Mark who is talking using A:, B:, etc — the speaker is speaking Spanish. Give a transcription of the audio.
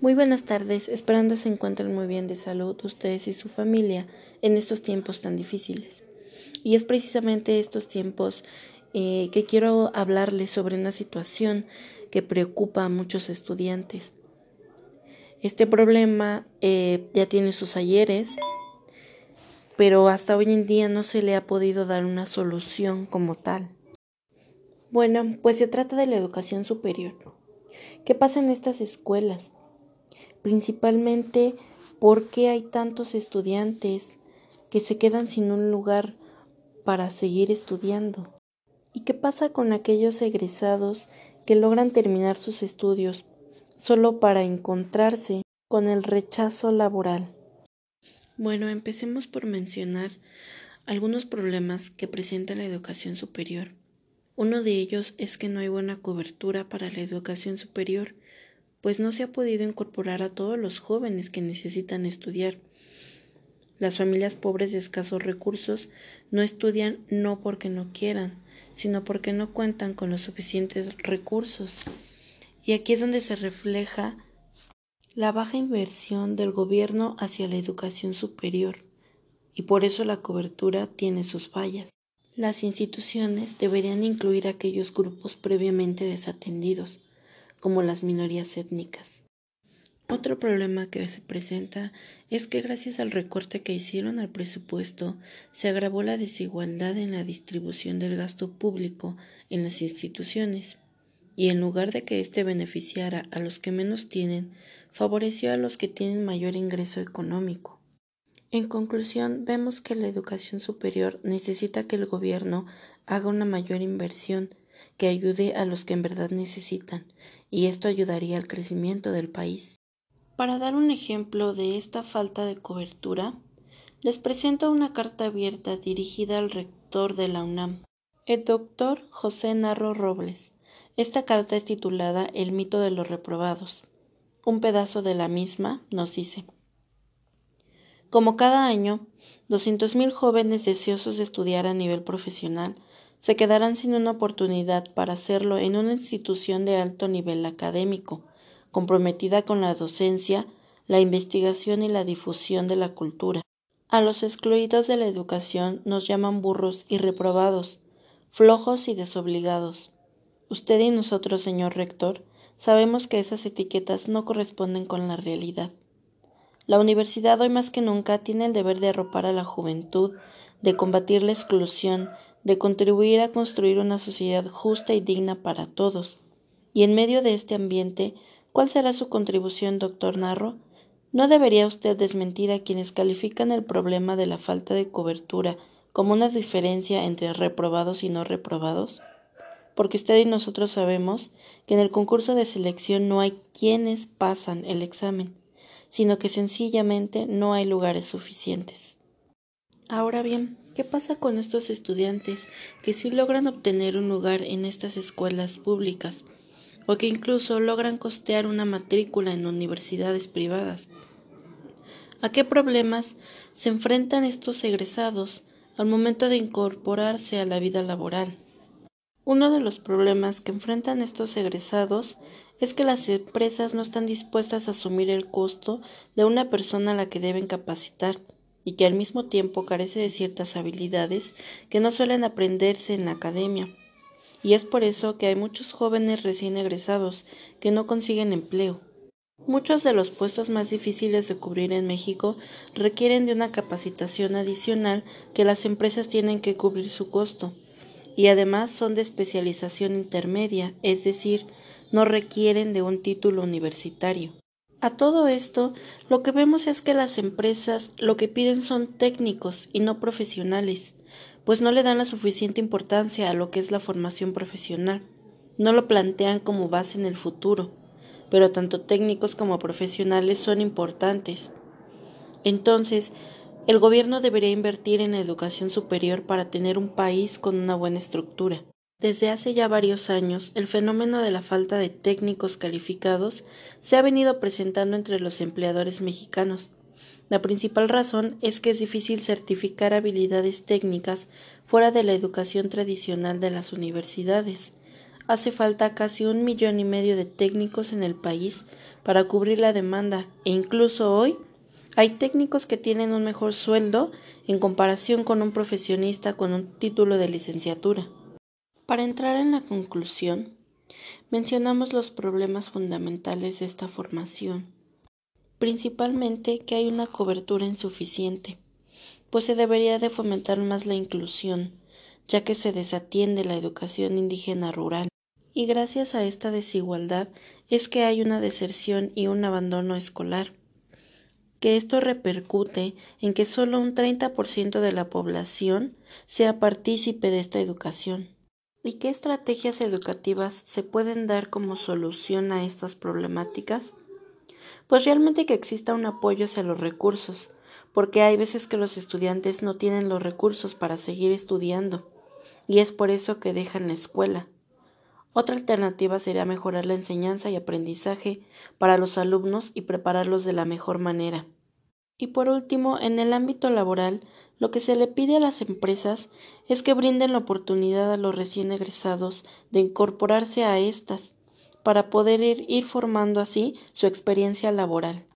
A: Muy buenas tardes, esperando se encuentren muy bien de salud ustedes y su familia en estos tiempos tan difíciles. Y es precisamente estos tiempos eh, que quiero hablarles sobre una situación que preocupa a muchos estudiantes. Este problema eh, ya tiene sus ayeres, pero hasta hoy en día no se le ha podido dar una solución como tal. Bueno, pues se trata de la educación superior. ¿Qué pasa en estas escuelas? Principalmente porque hay tantos estudiantes que se quedan sin un lugar para seguir estudiando. ¿Y qué pasa con aquellos egresados que logran terminar sus estudios solo para encontrarse con el rechazo laboral? Bueno, empecemos por mencionar algunos problemas que presenta la educación superior. Uno de ellos es que no hay buena cobertura para la educación superior pues no se ha podido incorporar a todos los jóvenes que necesitan estudiar. Las familias pobres de escasos recursos no estudian no porque no quieran, sino porque no cuentan con los suficientes recursos. Y aquí es donde se refleja la baja inversión del gobierno hacia la educación superior, y por eso la cobertura tiene sus fallas. Las instituciones deberían incluir a aquellos grupos previamente desatendidos, como las minorías étnicas. Otro problema que se presenta es que gracias al recorte que hicieron al presupuesto se agravó la desigualdad en la distribución del gasto público en las instituciones y en lugar de que éste beneficiara a los que menos tienen, favoreció a los que tienen mayor ingreso económico. En conclusión, vemos que la educación superior necesita que el gobierno haga una mayor inversión que ayude a los que en verdad necesitan, y esto ayudaría al crecimiento del país. Para dar un ejemplo de esta falta de cobertura, les presento una carta abierta dirigida al rector de la UNAM, el doctor José Narro Robles. Esta carta es titulada El mito de los reprobados. Un pedazo de la misma nos dice Como cada año, mil jóvenes deseosos de estudiar a nivel profesional se quedarán sin una oportunidad para hacerlo en una institución de alto nivel académico, comprometida con la docencia, la investigación y la difusión de la cultura. A los excluidos de la educación nos llaman burros y reprobados, flojos y desobligados. Usted y nosotros, señor rector, sabemos que esas etiquetas no corresponden con la realidad. La universidad hoy más que nunca tiene el deber de arropar a la juventud, de combatir la exclusión, de contribuir a construir una sociedad justa y digna para todos. Y en medio de este ambiente, ¿cuál será su contribución, doctor Narro? ¿No debería usted desmentir a quienes califican el problema de la falta de cobertura como una diferencia entre reprobados y no reprobados? Porque usted y nosotros sabemos que en el concurso de selección no hay quienes pasan el examen, sino que sencillamente no hay lugares suficientes. Ahora bien, ¿qué pasa con estos estudiantes que sí logran obtener un lugar en estas escuelas públicas o que incluso logran costear una matrícula en universidades privadas? ¿A qué problemas se enfrentan estos egresados al momento de incorporarse a la vida laboral? Uno de los problemas que enfrentan estos egresados es que las empresas no están dispuestas a asumir el costo de una persona a la que deben capacitar y que al mismo tiempo carece de ciertas habilidades que no suelen aprenderse en la academia. Y es por eso que hay muchos jóvenes recién egresados que no consiguen empleo. Muchos de los puestos más difíciles de cubrir en México requieren de una capacitación adicional que las empresas tienen que cubrir su costo, y además son de especialización intermedia, es decir, no requieren de un título universitario. A todo esto, lo que vemos es que las empresas lo que piden son técnicos y no profesionales, pues no le dan la suficiente importancia a lo que es la formación profesional, no lo plantean como base en el futuro, pero tanto técnicos como profesionales son importantes. Entonces, el gobierno debería invertir en educación superior para tener un país con una buena estructura. Desde hace ya varios años, el fenómeno de la falta de técnicos calificados se ha venido presentando entre los empleadores mexicanos. La principal razón es que es difícil certificar habilidades técnicas fuera de la educación tradicional de las universidades. hace falta casi un millón y medio de técnicos en el país para cubrir la demanda e incluso hoy hay técnicos que tienen un mejor sueldo en comparación con un profesionista con un título de licenciatura. Para entrar en la conclusión, mencionamos los problemas fundamentales de esta formación, principalmente que hay una cobertura insuficiente, pues se debería de fomentar más la inclusión, ya que se desatiende la educación indígena rural. Y gracias a esta desigualdad es que hay una deserción y un abandono escolar que esto repercute en que solo un 30% de la población sea partícipe de esta educación. ¿Y qué estrategias educativas se pueden dar como solución a estas problemáticas? Pues realmente que exista un apoyo hacia los recursos, porque hay veces que los estudiantes no tienen los recursos para seguir estudiando, y es por eso que dejan la escuela. Otra alternativa sería mejorar la enseñanza y aprendizaje para los alumnos y prepararlos de la mejor manera. Y por último, en el ámbito laboral, lo que se le pide a las empresas es que brinden la oportunidad a los recién egresados de incorporarse a estas para poder ir, ir formando así su experiencia laboral.